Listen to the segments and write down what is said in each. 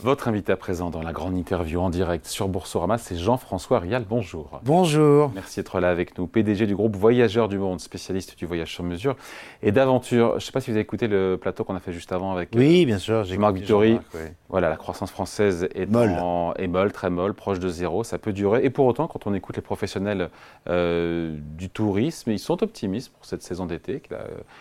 Votre invité à présent dans la grande interview en direct sur Boursorama, c'est Jean-François Rial. Bonjour. Bonjour. Merci d'être là avec nous. PDG du groupe Voyageurs du Monde, spécialiste du voyage sur mesure et d'aventure. Je ne sais pas si vous avez écouté le plateau qu'on a fait juste avant avec oui, bien sûr, Marc Vittori. Voilà, la croissance française est molle. est molle, très molle, proche de zéro. Ça peut durer. Et pour autant, quand on écoute les professionnels euh, du tourisme, ils sont optimistes pour cette saison d'été qui,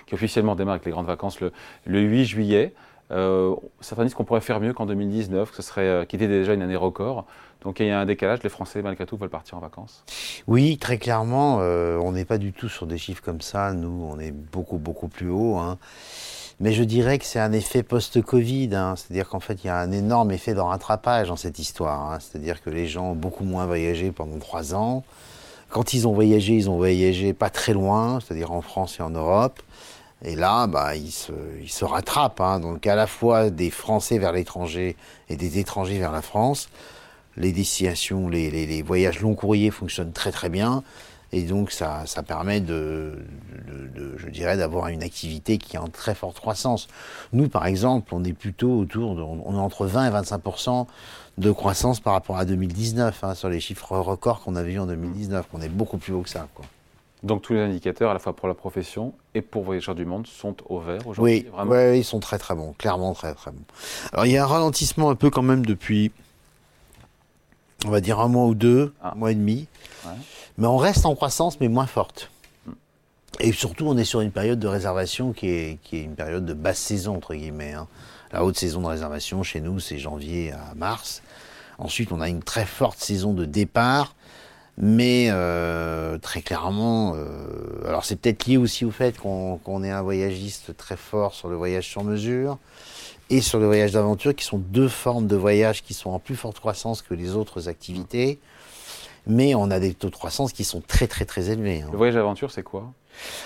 qui, officiellement démarre avec les grandes vacances le, le 8 juillet. Euh, certains disent qu'on pourrait faire mieux qu'en 2019, que ce serait, euh, qui était déjà une année record. Donc il y a un décalage, les Français malgré tout veulent partir en vacances. Oui, très clairement, euh, on n'est pas du tout sur des chiffres comme ça, nous on est beaucoup beaucoup plus haut. Hein. Mais je dirais que c'est un effet post-Covid, hein. c'est-à-dire qu'en fait il y a un énorme effet de rattrapage dans cette histoire. Hein. C'est-à-dire que les gens ont beaucoup moins voyagé pendant trois ans. Quand ils ont voyagé, ils ont voyagé pas très loin, c'est-à-dire en France et en Europe. Et là, bah, il se, il rattrape. Hein. Donc à la fois des Français vers l'étranger et des étrangers vers la France. Les destinations, les, les, les voyages long courriers fonctionnent très très bien. Et donc ça, ça permet de je dirais, d'avoir une activité qui est en très forte croissance. Nous, par exemple, on est plutôt autour de, on est entre 20 et 25% de croissance par rapport à 2019 hein, sur les chiffres records qu'on avait eu en 2019. On est beaucoup plus haut que ça. Quoi. Donc tous les indicateurs, à la fois pour la profession et pour Voyageurs du Monde, sont au vert aujourd'hui Oui, vraiment. ils sont très très bons, clairement très très bons. Alors il y a un ralentissement un peu quand même depuis, on va dire un mois ou deux, ah. un mois et demi. Mais on reste en croissance, mais moins forte. Hmm. Et surtout, on est sur une période de réservation qui est, qui est une période de basse saison, entre guillemets. Hein. La haute saison de réservation, chez nous, c'est janvier à mars. Ensuite, on a une très forte saison de départ mais euh, très clairement, euh, alors c'est peut-être lié aussi au fait qu'on qu est un voyagiste très fort sur le voyage sur mesure et sur le voyage d'aventure, qui sont deux formes de voyage qui sont en plus forte croissance que les autres activités. Mais on a des taux de croissance qui sont très très très élevés. Hein. Le voyage d'aventure, c'est quoi?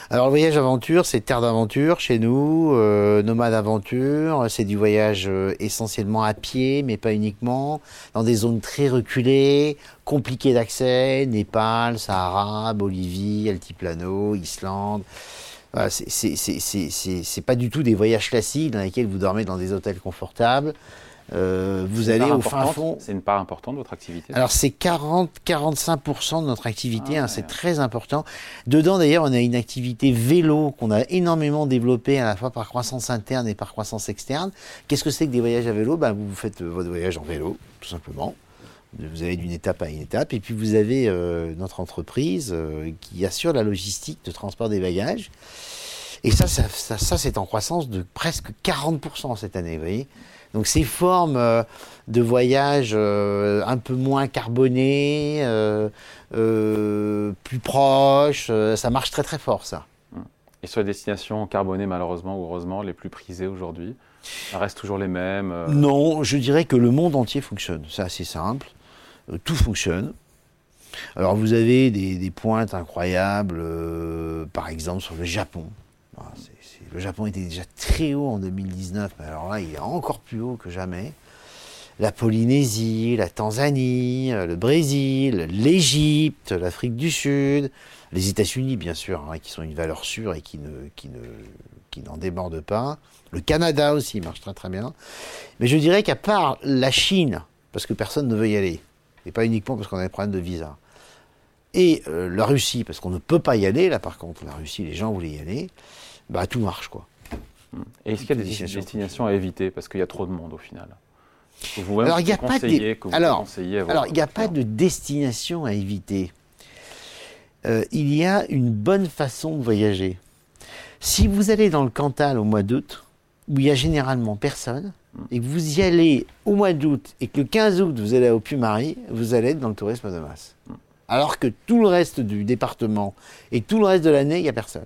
Alors le voyage aventure, c'est terre d'aventure chez nous, euh, nomade aventure, c'est du voyage euh, essentiellement à pied, mais pas uniquement, dans des zones très reculées, compliquées d'accès, Népal, Sahara, Bolivie, Altiplano, Islande. Voilà, c'est pas du tout des voyages classiques dans lesquels vous dormez dans des hôtels confortables. Euh, vous allez au fin fond. C'est une part importante de votre activité Alors c'est 40-45% de notre activité, ah, hein, c'est très important. Dedans d'ailleurs on a une activité vélo qu'on a énormément développée à la fois par croissance interne et par croissance externe. Qu'est-ce que c'est que des voyages à vélo? Ben, Vous faites votre voyage en vélo, tout simplement. Vous allez d'une étape à une étape. Et puis vous avez euh, notre entreprise euh, qui assure la logistique de transport des bagages. Et ça, ça, ça, ça c'est en croissance de presque 40% cette année, vous voyez donc ces formes euh, de voyage euh, un peu moins carbonées, euh, plus proches, ça marche très très fort ça. Et sur les destinations carbonées, malheureusement ou heureusement, les plus prisées aujourd'hui, ça reste toujours les mêmes Non, je dirais que le monde entier fonctionne. C'est assez simple. tout fonctionne. Alors vous avez des, des pointes incroyables, par exemple sur le Japon. Ah, le Japon était déjà très haut en 2019, mais alors là, il est encore plus haut que jamais. La Polynésie, la Tanzanie, le Brésil, l'Égypte, l'Afrique du Sud, les États-Unis, bien sûr, hein, qui sont une valeur sûre et qui ne, qui ne, qui n'en débordent pas. Le Canada aussi marche très très bien. Mais je dirais qu'à part la Chine, parce que personne ne veut y aller, et pas uniquement parce qu'on a des problèmes de visa, et euh, la Russie, parce qu'on ne peut pas y aller, là par contre, la Russie, les gens voulaient y aller, bah, tout marche. quoi. Et est-ce qu'il y a des destinations à éviter? Parce qu'il y a trop de monde au final alors, il n'y a pas de... alors, alors, il n'y a pas de destination à éviter. Euh, il y a une bonne façon de voyager. Si vous allez dans le Cantal au mois d'août, où il y a généralement personne, et que vous y allez au mois d'août, et que le 15 août vous allez au Puy-Marie, vous allez être dans le tourisme de masse. Alors que tout le reste du département et tout le reste de l'année, il n'y a personne.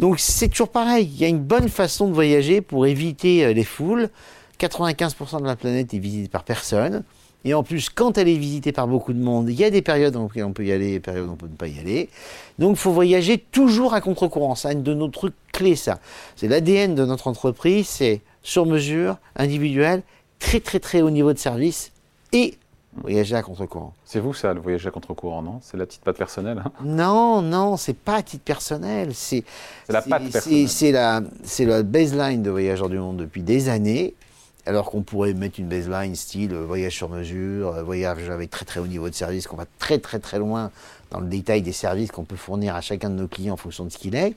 Donc c'est toujours pareil, il y a une bonne façon de voyager pour éviter euh, les foules. 95% de la planète est visitée par personne. Et en plus, quand elle est visitée par beaucoup de monde, il y a des périodes où on peut y aller, des périodes où on peut ne pas y aller. Donc il faut voyager toujours à contre-courant. C'est un de nos trucs clés, ça. C'est l'ADN de notre entreprise, c'est sur mesure, individuel, très très très haut niveau de service et Voyager à contre-courant. C'est vous ça, le voyager à contre-courant, non? C'est la petite patte personnelle hein? Non, non, c'est pas à titre personnel. C'est la patte personnelle. C'est la, la baseline de Voyageurs du Monde depuis des années. alors qu'on pourrait mettre une baseline style euh, voyage sur mesure, euh, voyage avec très très haut niveau de service, qu'on va très très très loin dans le détail des services qu'on peut fournir à chacun de nos clients en fonction de ce qu'il est.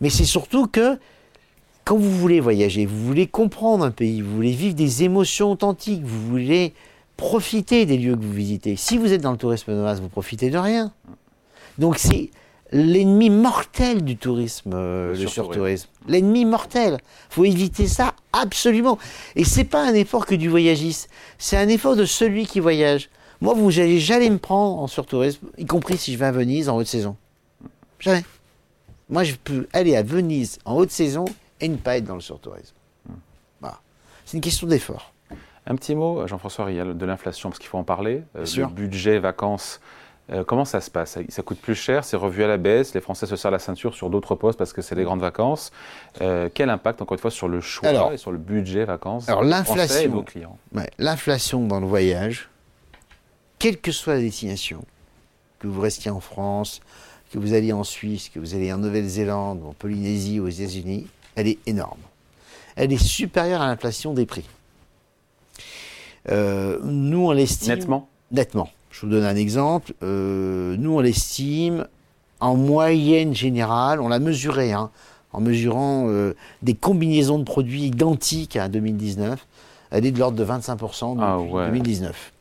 Mais c'est surtout que quand vous voulez voyager, vous voulez comprendre un pays, vous voulez vivre des émotions authentiques, vous voulez profiter des lieux que vous visitez. Si vous êtes dans le tourisme de masse, vous profitez de rien. Donc c'est l'ennemi mortel du tourisme, euh, le, surtourisme. L'ennemi mortel. faut éviter ça absolument. Et c'est pas un effort que du voyagiste, c'est un effort de celui qui voyage. Moi, vous j'allais me prendre en surtourisme, y compris si je vais à Venise en haute saison. Jamais. Moi, je peux aller à Venise en haute saison et ne pas être dans le surtourisme. Voilà. C'est une question d'effort. Un petit mot, Jean-François Rial, de l'inflation, parce qu'il faut en parler. Euh, le budget vacances euh, comment ça se passe? Ça, coûte plus cher, c'est revu à la baisse, les Français se serrent la ceinture sur d'autres postes parce que c'est les grandes vacances. Euh, quel impact, encore une fois, sur le choix et sur le budget vacances alors, l'inflation, vos clients? L'inflation dans le voyage, quelle que soit la destination, que vous restiez en France, que vous alliez en Suisse, que vous alliez en Nouvelle-Zélande, en Polynésie ou aux États-Unis, elle est énorme. Elle est supérieure à l'inflation des prix. Euh, nous, on l'estime. Nettement Nettement. Je vous donne un exemple. Euh, nous, on l'estime en moyenne générale, on l'a mesuré, hein, en mesurant euh, des combinaisons de produits identiques à 2019, elle est de l'ordre de 25% depuis 2019.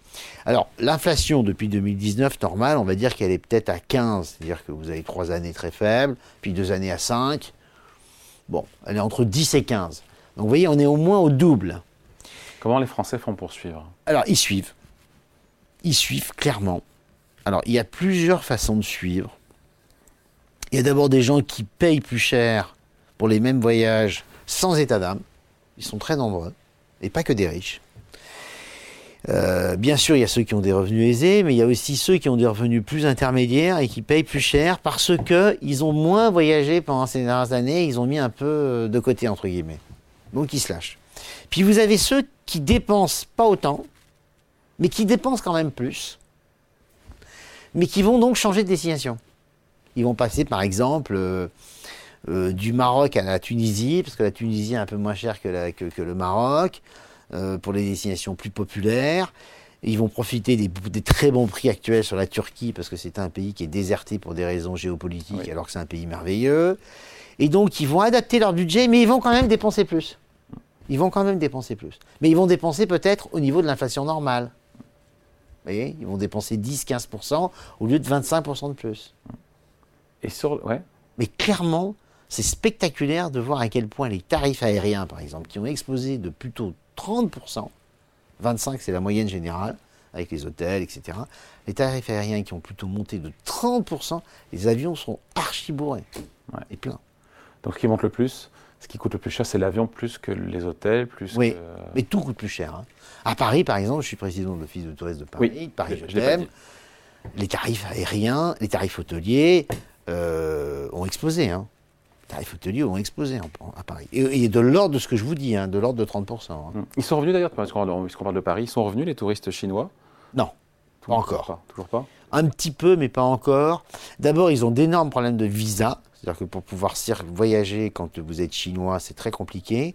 Ah Alors, l'inflation depuis 2019, normale, on va dire qu'elle est peut-être à 15, c'est-à-dire que vous avez trois années très faibles, puis deux années à 5. Bon, elle est entre 10 et 15. Donc, vous voyez, on est au moins au double. Comment les Français font pour suivre Alors, ils suivent ils suivent clairement. Alors, il y a plusieurs façons de suivre. Il y a d'abord des gens qui payent plus cher pour les mêmes voyages sans état d'âme. Ils sont très nombreux, et pas que des riches. Euh, bien sûr, il y a ceux qui ont des revenus aisés, mais il y a aussi ceux qui ont des revenus plus intermédiaires et qui payent plus cher parce qu'ils ont moins voyagé pendant ces dernières années, ils ont mis un peu de côté, entre guillemets. Donc ils se lâchent. Puis vous avez ceux qui dépensent pas autant, mais qui dépensent quand même plus, mais qui vont donc changer de destination. Ils vont passer par exemple euh, euh, du Maroc à la Tunisie, parce que la Tunisie est un peu moins chère que, le Maroc, euh, pour les destinations plus populaires. Ils vont profiter des, très bons prix actuels sur la Turquie, parce que c'est un pays qui est déserté pour des raisons géopolitiques, alors que c'est un pays merveilleux. Et donc, ils vont adapter leur budget, mais ils vont quand même dépenser plus. Ils vont quand même dépenser plus. Mais ils vont dépenser peut-être au niveau de l'inflation normale voyez, ils vont dépenser 10-15% au lieu de 25% de plus. Et sur, ouais. Mais clairement, c'est spectaculaire de voir à quel point les tarifs aériens, par exemple, qui ont explosé de plutôt 30%, 25% c'est la moyenne générale, avec les hôtels, etc. Les tarifs aériens qui ont plutôt monté de 30%, les avions sont archi bourrés et pleins. Donc ce qui monte le plus, ce qui coûte le plus cher, c'est l'avion plus que les hôtels, plus oui, mais tout coûte plus cher. Hein. À Paris, par exemple, je suis président de l'Office de tourisme de Paris. Oui, Paris, je. Les tarifs aériens, les tarifs hôteliers euh, ont explosé. Hein. Les tarifs hôteliers ont explosé à Paris. Et, de l'ordre de ce que je vous dis, hein, de l'ordre de 30%. Hein. Hum. Ils sont revenus d'ailleurs, parce qu'on parle de Paris, ils sont revenus les touristes chinois? Non, pas encore. toujours pas Un petit peu, mais pas encore. D'abord, ils ont d'énormes problèmes de visa. C'est-à-dire que pour pouvoir voyager quand vous êtes chinois, c'est très compliqué.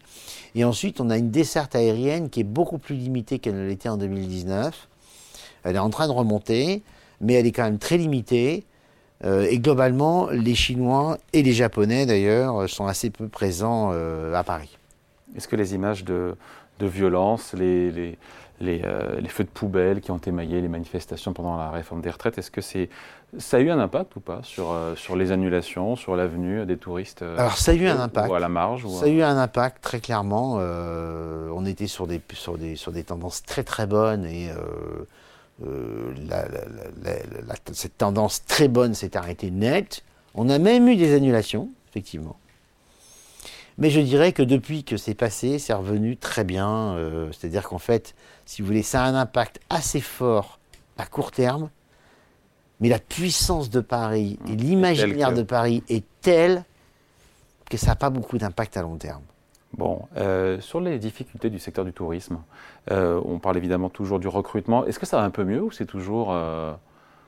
Et ensuite, on a une desserte aérienne qui est beaucoup plus limitée qu'elle ne l'était en 2019. Elle est en train de remonter, mais elle est quand même très limitée. Euh, et globalement, les Chinois et les Japonais, d'ailleurs, sont assez peu présents euh, à Paris. Est-ce que les images de, violence, les, euh, les, feux de poubelle qui ont émaillé les manifestations pendant la réforme des retraites, est-ce que c'est, ça a eu un impact ou pas sur, euh, sur les annulations, sur l'avenue des touristes euh, Alors ça a eu un impact. Ou à la marge Ça a eu un impact très clairement. on était sur des, sur, des, sur des tendances très très bonnes et cette tendance très bonne s'est arrêtée net. On a même eu des annulations, effectivement. Mais je dirais que depuis que c'est passé, c'est revenu très bien. C'est-à-dire qu'en fait, si vous voulez, ça a un impact assez fort à court terme, mais la puissance de Paris et l'imaginaire de Paris est telle que ça n'a pas beaucoup d'impact à long terme. Bon, euh, sur les difficultés du secteur du tourisme, euh, on parle évidemment toujours du recrutement. Est-ce que ça va un peu mieux ou c'est toujours euh,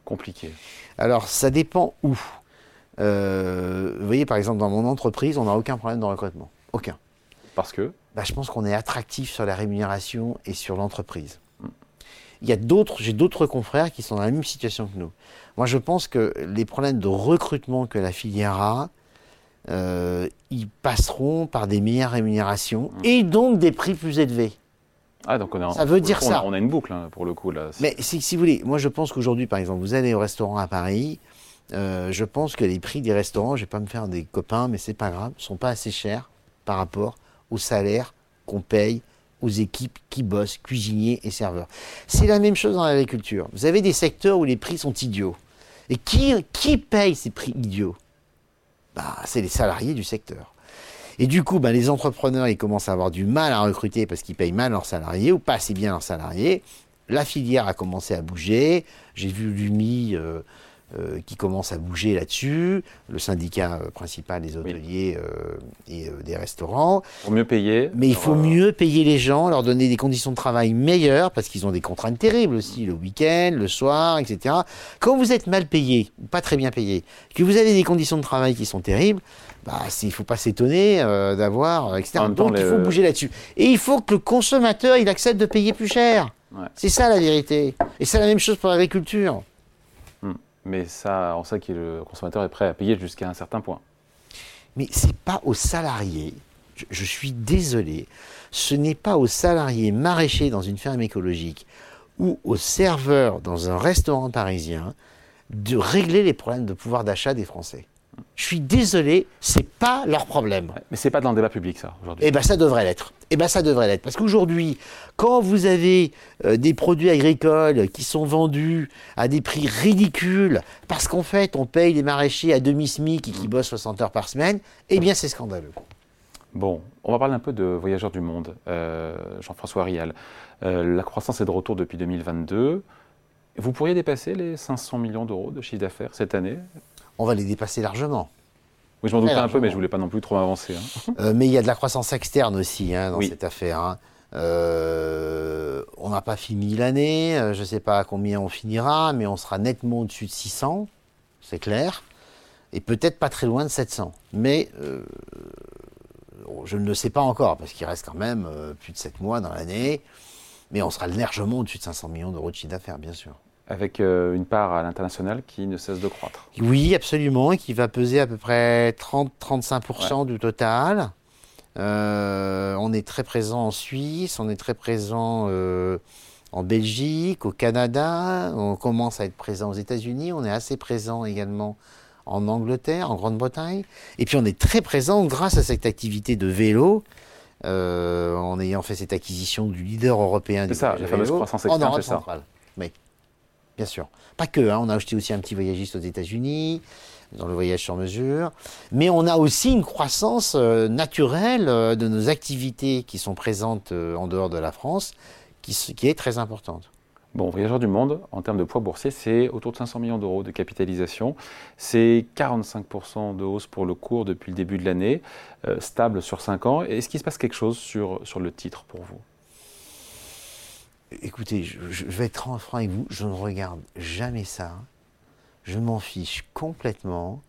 compliqué? Alors, ça dépend où. Vous voyez, par exemple, dans mon entreprise, on n'a aucun problème de recrutement. Aucun. Parce que bah, Je pense qu'on est attractif sur la rémunération et sur l'entreprise. Il y a d'autres, j'ai d'autres confrères qui sont dans la même situation que nous. Moi, je pense que les problèmes de recrutement que la filière a, euh, ils passeront par des meilleures rémunérations hmm. et donc des prix plus élevés. Ah, donc on ça veut dire ça. On a, une boucle hein, pour le coup là. Mais si, si, vous voulez, moi je pense qu'aujourd'hui, par exemple, vous allez au restaurant à Paris, euh, je pense que les prix des restaurants, je vais pas me faire des copains, mais c'est pas grave, sont pas assez chers par rapport au salaire qu'on paye aux équipes qui bossent, cuisiniers et serveurs. C'est la même chose dans l'agriculture. Vous avez des secteurs où les prix sont idiots. Et qui, qui paye ces prix idiots? Bah, C'est les salariés du secteur. Et du coup, bah, les entrepreneurs, ils commencent à avoir du mal à recruter parce qu'ils payent mal leurs salariés ou pas assez bien leurs salariés. La filière a commencé à bouger. J'ai vu l'UMI euh, euh, qui commence à bouger là-dessus, le syndicat euh, principal des hôteliers euh, et des restaurants. Pour mieux payer. Mais il faut mieux payer les gens, leur donner des conditions de travail meilleures, parce qu'ils ont des contraintes terribles aussi, le week-end, le soir, etc. Quand vous êtes mal payé, ou pas très bien payé, que vous avez des conditions de travail qui sont terribles, bah, il ne faut pas s'étonner d'avoir, etc. Donc il faut bouger là-dessus. Et il faut que le consommateur, il accepte de payer plus cher. C'est ça la vérité. Et c'est la même chose pour l'agriculture. Mais ça, on sait que le consommateur est prêt à payer jusqu'à un certain point. Mais ce n'est pas aux salariés, je, suis désolé, ce n'est pas aux salariés maraîchers dans une ferme écologique ou aux serveurs dans un restaurant parisien de régler les problèmes de pouvoir d'achat des Français. Je suis désolé, c'est pas leur problème. Mais c'est pas dans le débat public, ça, aujourd'hui. Eh bien, ça devrait l'être. Eh bien, ça devrait l'être. Parce qu'aujourd'hui, quand vous avez euh, des produits agricoles qui sont vendus à des prix ridicules, parce qu'en fait, on paye les maraîchers à demi-smic et qui bossent 60 heures par semaine, eh bien, c'est scandaleux. Bon, on va parler un peu de Voyageurs du Monde, euh, Jean-François Rial. Euh, la croissance est de retour depuis 2022. Vous pourriez dépasser les 500 millions d'euros de chiffre d'affaires cette année? On va les dépasser largement. Oui, je m'en doutais un peu, mais je voulais pas non plus trop avancer. Hein. Euh, mais il y a de la croissance externe aussi hein, dans cette affaire. Hein. Euh, on n'a pas fini l'année, euh, je ne sais pas à combien on finira, mais on sera nettement au-dessus de 600, c'est clair, et peut-être pas très loin de 700. Mais je ne le sais pas encore, parce qu'il reste quand même plus de 7 mois dans l'année, mais on sera largement au-dessus de 500 millions d'euros de chiffre d'affaires, bien sûr avec euh, une part à l'international qui ne cesse de croître. Oui, absolument, et qui va peser à peu près 30-35% du total. Euh, on est très présent en Suisse, on est très présent euh, en Belgique, au Canada, on commence à être présent aux États-Unis, on est assez présent également en Angleterre, en Grande-Bretagne, et puis on est très présent grâce à cette activité de vélo. en ayant fait cette acquisition du leader européen du ça, la fameuse croissance externe, c'est ça. Oui bien sûr. Pas que, hein, on a acheté aussi un petit voyagiste aux États-Unis, dans le voyage sur mesure, mais on a aussi une croissance euh, naturelle euh, de nos activités qui sont présentes euh, en dehors de la France, qui, qui, est très importante. Bon, Voyageurs du Monde, en termes de poids boursier, c'est autour de 500 millions d'euros de capitalisation. C'est 45% de hausse pour le cours depuis le début de l'année, stable sur 5 ans. Est-ce qu'il se passe quelque chose sur, sur le titre pour vous? Écoutez, je, vais être franc avec vous, je ne regarde jamais ça. Je m'en fiche complètement.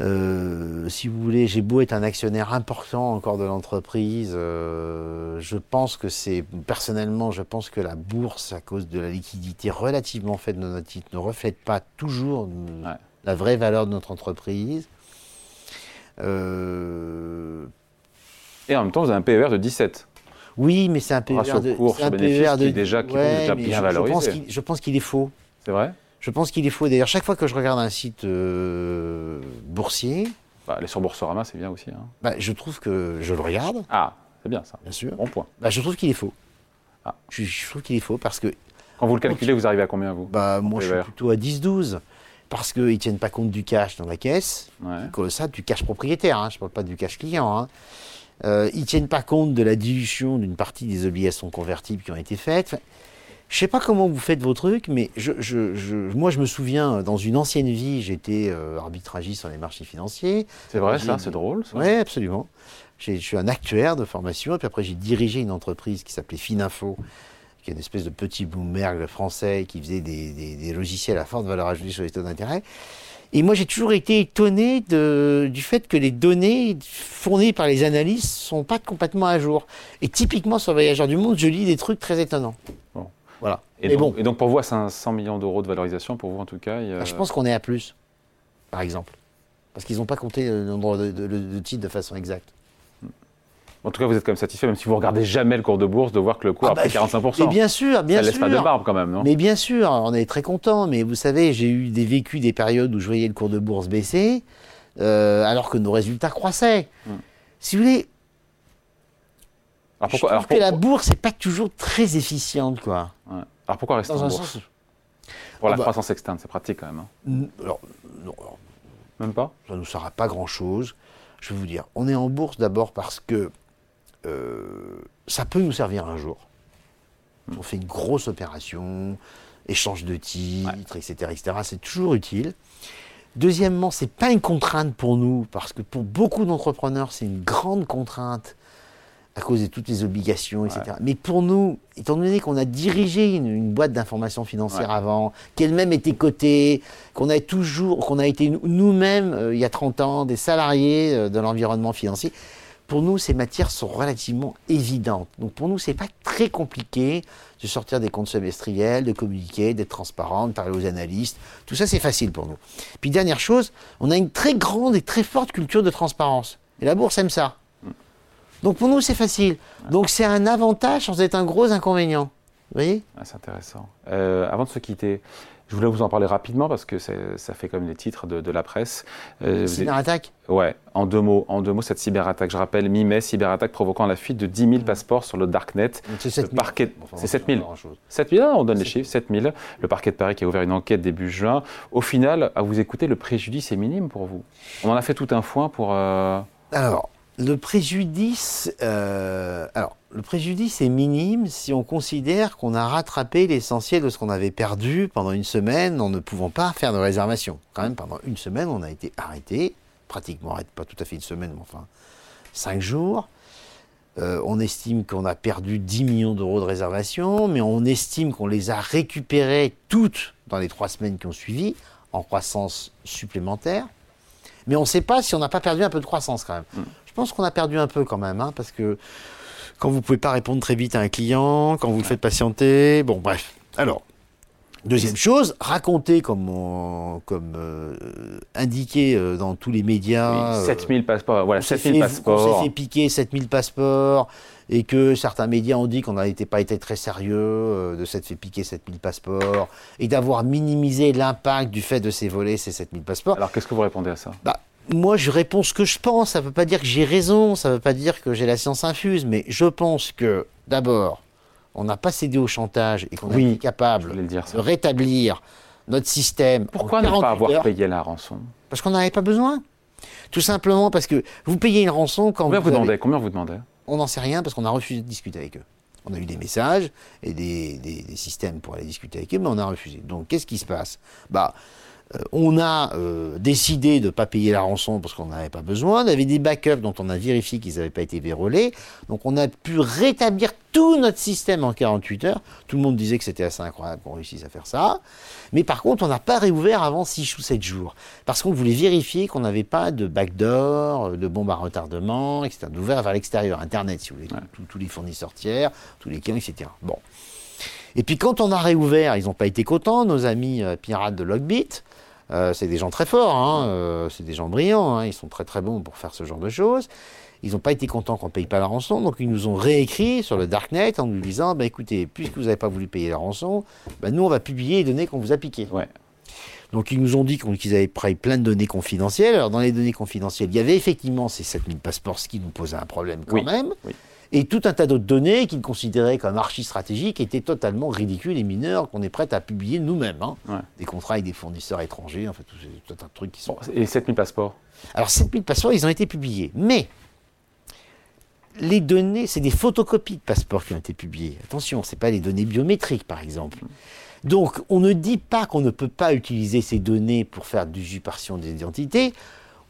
Euh, si vous voulez, j'ai beau être un actionnaire important encore de l'entreprise, euh, je pense que c'est, personnellement, je pense que la bourse, à cause de la liquidité relativement faible de notre titre, ne reflète pas toujours la vraie valeur de notre entreprise. Euh, Et en même temps, vous avez un PER de 17. Oui, mais c'est un PER de, un PER de déjà qui est déjà bien valorisé. Je pense qu'il est faux. C'est vrai Je pense qu'il est faux. D'ailleurs, chaque fois que je regarde un site euh, boursier, bah, les sur Boursorama, c'est bien aussi. Hein. Bah, je trouve que je le regarde. Ah, c'est bien ça. Bien sûr. Bon point. Bah, je trouve qu'il est faux. Ah. Je, trouve qu'il est faux parce que. Quand vous le calculez, vous arrivez à combien vous Bah moi, je suis plutôt à 10-12 parce qu'ils ne tiennent pas compte du cash dans la caisse, ouais. ça, du cash propriétaire, hein, je ne parle pas du cash client. Hein. Euh, ils ne tiennent pas compte de la dilution d'une partie des obligations convertibles qui ont été faites. je ne sais pas comment vous faites vos trucs, mais moi je me souviens, dans une ancienne vie, j'étais euh, arbitragiste sur les marchés financiers. C'est vrai ça, c'est drôle Oui, absolument. Je suis un actuaire de formation, et puis après j'ai dirigé une entreprise qui s'appelait Fininfo, qui est une espèce de petit Bloomberg français qui faisait des, des logiciels à forte valeur ajoutée sur les taux d'intérêt. Et moi, j'ai toujours été étonné de, du fait que les données fournies par les analystes sont pas complètement à jour. Et typiquement sur Voyageurs du Monde, je lis des trucs très étonnants. Voilà. Et, donc, bon. et donc, pour vous, 500 millions d'euros de valorisation, pour vous en tout cas bah, Je pense qu'on est à plus, par exemple. Parce qu'ils n'ont pas compté le nombre de titres de façon exacte. En tout cas, vous êtes quand même satisfait, même si vous regardez jamais le cours de bourse, de voir que le cours ah a pris 45%. Bah, mais bien sûr, bien sûr. Ça laisse pas de barbe quand même, non? Mais bien sûr, on est très content. Mais vous savez, j'ai eu des vécus des périodes où je voyais le cours de bourse baisser, euh, alors que nos résultats croissaient. Hmm. Si vous voulez, alors pourquoi, je trouve que la bourse n'est pas toujours très efficiente, quoi. Alors pourquoi rester Dans en un bourse? sens... Pour la ah bah croissance externe, c'est pratique quand même. Hein. Alors, non, même pas? Ça ne nous sert à pas grand-chose. Je vais vous dire, on est en bourse d'abord parce que euh, ça peut nous servir un jour. On fait une grosse opération, échange de titres, etc., etc. C'est toujours utile. Deuxièmement, c'est pas une contrainte pour nous, parce que pour beaucoup d'entrepreneurs, c'est une grande contrainte à cause de toutes les obligations, etc. Mais pour nous, étant donné qu'on a dirigé une, boîte d'information financière avant, qu'elle-même était cotée, qu'on a toujours, qu'on a été nous-mêmes, euh, il y a 30 ans, des salariés euh, de l'environnement financier, pour nous, ces matières sont relativement évidentes. Donc pour nous, ce n'est pas très compliqué de sortir des comptes semestriels, de communiquer, d'être transparent, de parler aux analystes. Tout ça, c'est facile pour nous. Puis dernière chose, on a une très grande et très forte culture de transparence. Et la bourse aime ça. Donc pour nous, c'est facile. Donc c'est un avantage sans être un gros inconvénient. Vous voyez? Ah, C'est intéressant. Euh, avant de se quitter, je voulais vous en parler rapidement parce que ça fait comme les titres de, la presse. Euh, cyberattaque Ouais, en deux mots, en deux mots, cette cyberattaque. Je rappelle, mi-mai, cyberattaque provoquant la fuite de 10 000 mmh. passeports sur le darknet. C'est 7 000. Parquet... c'est 7 000. 7 000, on donne les chiffres, 7 000. Le parquet de Paris qui a ouvert une enquête début juin. Au final, à vous écouter, le préjudice est minime pour vous. On en a fait tout un foin pour. Euh, Alors, le préjudice, euh, le préjudice est minime si on considère qu'on a rattrapé l'essentiel de ce qu'on avait perdu pendant une semaine en ne pouvant pas faire de réservation. Quand même, pendant une semaine, on a été arrêté, pratiquement pas tout à fait une semaine, mais enfin, cinq jours. Euh, on estime qu'on a perdu 10 millions d'euros de réservation, mais on estime qu'on les a récupérées toutes dans les trois semaines qui ont suivi, en croissance supplémentaire. Mais on ne sait pas si on n'a pas perdu un peu de croissance quand même. Mm. Je pense qu'on a perdu un peu quand même, hein, parce que quand vous ne pouvez pas répondre très vite à un client, quand vous le faites patienter, bon bref. Alors, Deuxième chose, raconter comme, comme euh, indiqué euh, dans tous les médias. Oui, 7000 passeports, voilà, 7000 passeports. On s'est fait piquer 7000 passeports et que certains médias ont dit qu'on n'avait pas été très sérieux euh, de s'être fait piquer 7000 passeports et d'avoir minimisé l'impact du fait de ces volets, ces 7000 passeports. Alors qu'est-ce que vous répondez à ça? Bah, moi, je réponds ce que je pense. Ça ne veut pas dire que j'ai raison, ça ne veut pas dire que j'ai la science infuse, mais je pense que, d'abord, on n'a pas cédé au chantage et qu'on est capable de rétablir notre système. Pourquoi ne pas avoir payé la rançon? Parce qu'on n'en avait pas besoin. Tout simplement parce que vous payez une rançon quand Combien vous, demandez? Combien vous demandez? On n'en sait rien parce qu'on a refusé de discuter avec eux. On a eu des messages et des, des, systèmes pour aller discuter avec eux, mais on a refusé. Donc, qu'est-ce qui se passe? Bah, on a euh, décidé de ne pas payer la rançon parce qu'on n'avait pas besoin. On avait des backups dont on a vérifié qu'ils n'avaient pas été vérolés. Donc on a pu rétablir tout notre système en 48 heures. Tout le monde disait que c'était assez incroyable qu'on réussisse à faire ça. Mais par contre, on n'a pas réouvert avant 6 ou 7 jours. Parce qu'on voulait vérifier qu'on n'avait pas de backdoor, de bombes à retardement, etc. D'ouvert vers l'extérieur, Internet, si vous voulez. Tous les fournisseurs tiers, tous les clients, etc. Bon. Et puis quand on a réouvert, ils n'ont pas été contents, nos amis euh, pirates de Logbit. Euh, c'est des gens très forts, hein, euh, c'est des gens brillants, hein, ils sont très très bons pour faire ce genre de choses. Ils n'ont pas été contents qu'on ne paye pas la rançon, donc ils nous ont réécrit sur le Darknet en nous disant bah, écoutez, puisque vous n'avez pas voulu payer la rançon, bah, nous on va publier les données qu'on vous a piquées. Donc ils nous ont dit qu'ils avaient pris plein de données confidentielles. Alors dans les données confidentielles, il y avait effectivement ces 7000 passeports, ce qui nous posait un problème quand même. Oui et tout un tas d'autres données qu'ils considéraient comme archi-stratégiques étaient totalement ridicules et mineurs qu'on est prêt à publier nous-mêmes. Hein. Des contrats avec des fournisseurs étrangers, en fait, tout, un trucs qui sont... et 7000 passeports? Alors 7000 passeports, ils ont été publiés. Mais les données, c'est des photocopies de passeports qui ont été publiées. Attention, ce n'est pas les données biométriques, par exemple. Donc, on ne dit pas qu'on ne peut pas utiliser ces données pour faire d'usurpation d'identité.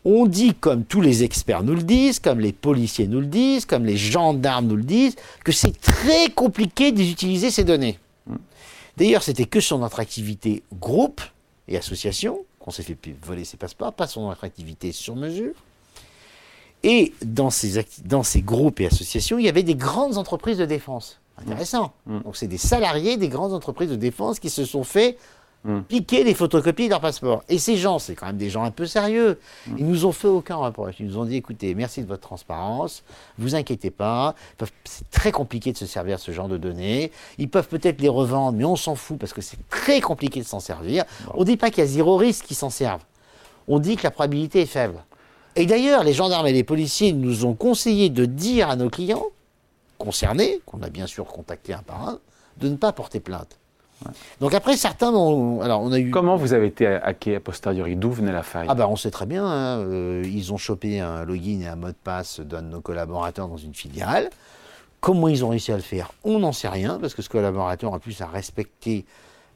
On dit, comme tous les experts nous le disent, comme les policiers nous le disent, comme les gendarmes nous le disent, que c'est très compliqué d'utiliser ces données. D'ailleurs, c'était que sur notre activité groupe et association qu'on s'est fait voler ses passeports, pas son attractivité sur mesure. Et dans ces, dans ces groupes et associations, il y avait des grandes entreprises de défense. Intéressant. Mm. Donc c'est des salariés des grandes entreprises de défense qui se sont fait mm. piquer les photocopies de leur passeport. Et ces gens, c'est quand même des gens un peu sérieux. Mm. Ils nous ont fait aucun rapport. Ils nous ont dit, écoutez, merci de votre transparence, vous inquiétez pas. C'est très compliqué de se servir de ce genre de données. Ils peuvent peut-être les revendre, mais on s'en fout parce que c'est très compliqué de s'en servir. On ne dit pas qu'il y a zéro risque qu'ils s'en servent. On dit que la probabilité est faible. Et d'ailleurs, les gendarmes et les policiers nous ont conseillé de dire à nos clients concernés, qu'on a bien sûr contacté un par un, de ne pas porter plainte. Donc après, certains ont, alors on a eu. Comment vous avez été hacké a posteriori? D'où venait la faille? Ah ben on sait très bien. Hein, euh, ils ont chopé un login et un mot de passe d'un de nos collaborateurs dans une filiale. Comment ils ont réussi à le faire? On n'en sait rien parce que ce collaborateur a plus à respecter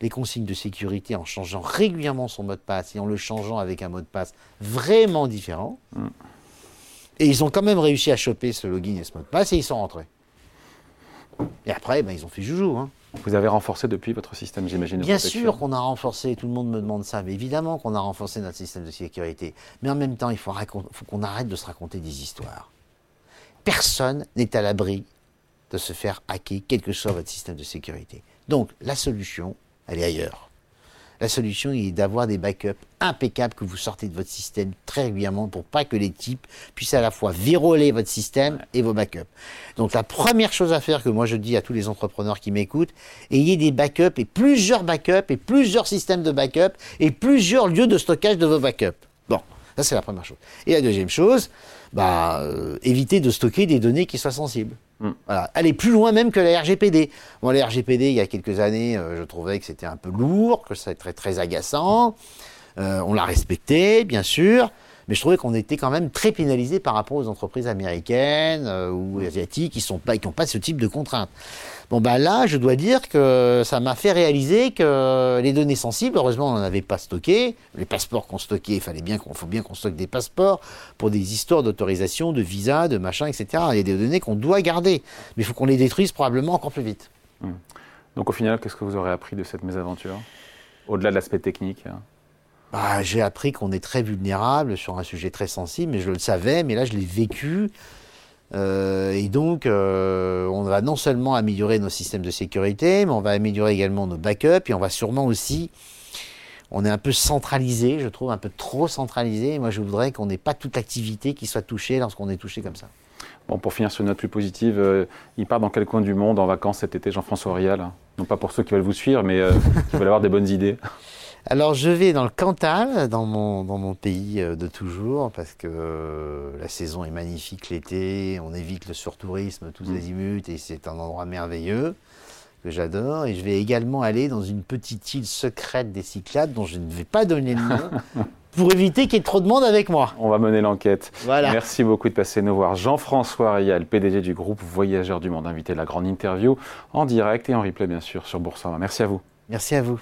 les consignes de sécurité en changeant régulièrement son mot de passe et en le changeant avec un mot de passe vraiment différent. Mm. Et ils ont quand même réussi à choper ce login et ce mot de passe et ils sont rentrés. Et après, ben, ils ont fait joujou. Hein. Vous avez renforcé depuis votre système, j'imagine Bien sûr qu'on a renforcé, tout le monde me demande ça, mais évidemment qu'on a renforcé notre système de sécurité. Mais en même temps, il faut, faut qu'on arrête de se raconter des histoires. Personne n'est à l'abri de se faire hacker, quel que soit votre système de sécurité. Donc, la solution, elle est ailleurs. La solution est d'avoir des backups impeccables que vous sortez de votre système très régulièrement pour pas que les types puissent à la fois viroler votre système et vos backups. Donc la première chose à faire que moi je dis à tous les entrepreneurs qui m'écoutent, ayez des backups et plusieurs backups et plusieurs systèmes de backup et plusieurs lieux de stockage de vos backups. Bon, ça c'est la première chose. Et la deuxième chose, bah, euh, éviter de stocker des données qui soient sensibles. Mm. Voilà. Aller plus loin même que la RGPD. Moi, la RGPD, il y a quelques années, euh, je trouvais que c'était un peu lourd, que c'était très, très agaçant. Euh, on l'a respecté, bien sûr, mais je trouvais qu'on était quand même très pénalisé par rapport aux entreprises américaines ou asiatiques qui n'ont pas, pas ce type de contraintes. Bon, bah là, je dois dire que ça m'a fait réaliser que les données sensibles, heureusement, on n'en avait pas stocké. Les passeports qu'on stockait, il fallait bien qu'on faut bien qu'on stocke des passeports pour des histoires d'autorisation, de visa, de machin, etc. Il y a des données qu'on doit garder, mais il faut qu'on les détruise probablement encore plus vite. Hum. Donc au final, qu'est-ce que vous aurez appris de cette mésaventure? Au-delà de l'aspect technique hein bah, J'ai appris qu'on est très vulnérable sur un sujet très sensible, mais je le savais, mais là je l'ai vécu. Euh, et donc, euh, on va non seulement améliorer nos systèmes de sécurité, mais on va améliorer également nos backups, et on va sûrement aussi, on est un peu centralisé, je trouve un peu trop centralisé. Et moi, je voudrais qu'on n'ait pas toute activité qui soit touchée lorsqu'on est touché comme ça. Bon, pour finir sur une note plus positive, euh, il part dans quel coin du monde en vacances cet été, Jean-François Rial Non pas pour ceux qui veulent vous suivre, mais qui veulent avoir des bonnes idées. Alors je vais dans le Cantal, dans mon, dans mon pays euh, de toujours, parce que euh, la saison est magnifique l'été, on évite le surtourisme, tous les mm. immutes, et c'est un endroit merveilleux que j'adore. Et je vais également aller dans une petite île secrète des Cyclades, dont je ne vais pas donner le nom, pour éviter qu'il y ait trop de monde avec moi. On va mener l'enquête. Voilà. Merci beaucoup de passer nous voir. Jean-François Rial, PDG du groupe Voyageurs du Monde, invité à la grande interview en direct et en replay bien sûr sur Boursorama. Merci à vous. Merci à vous.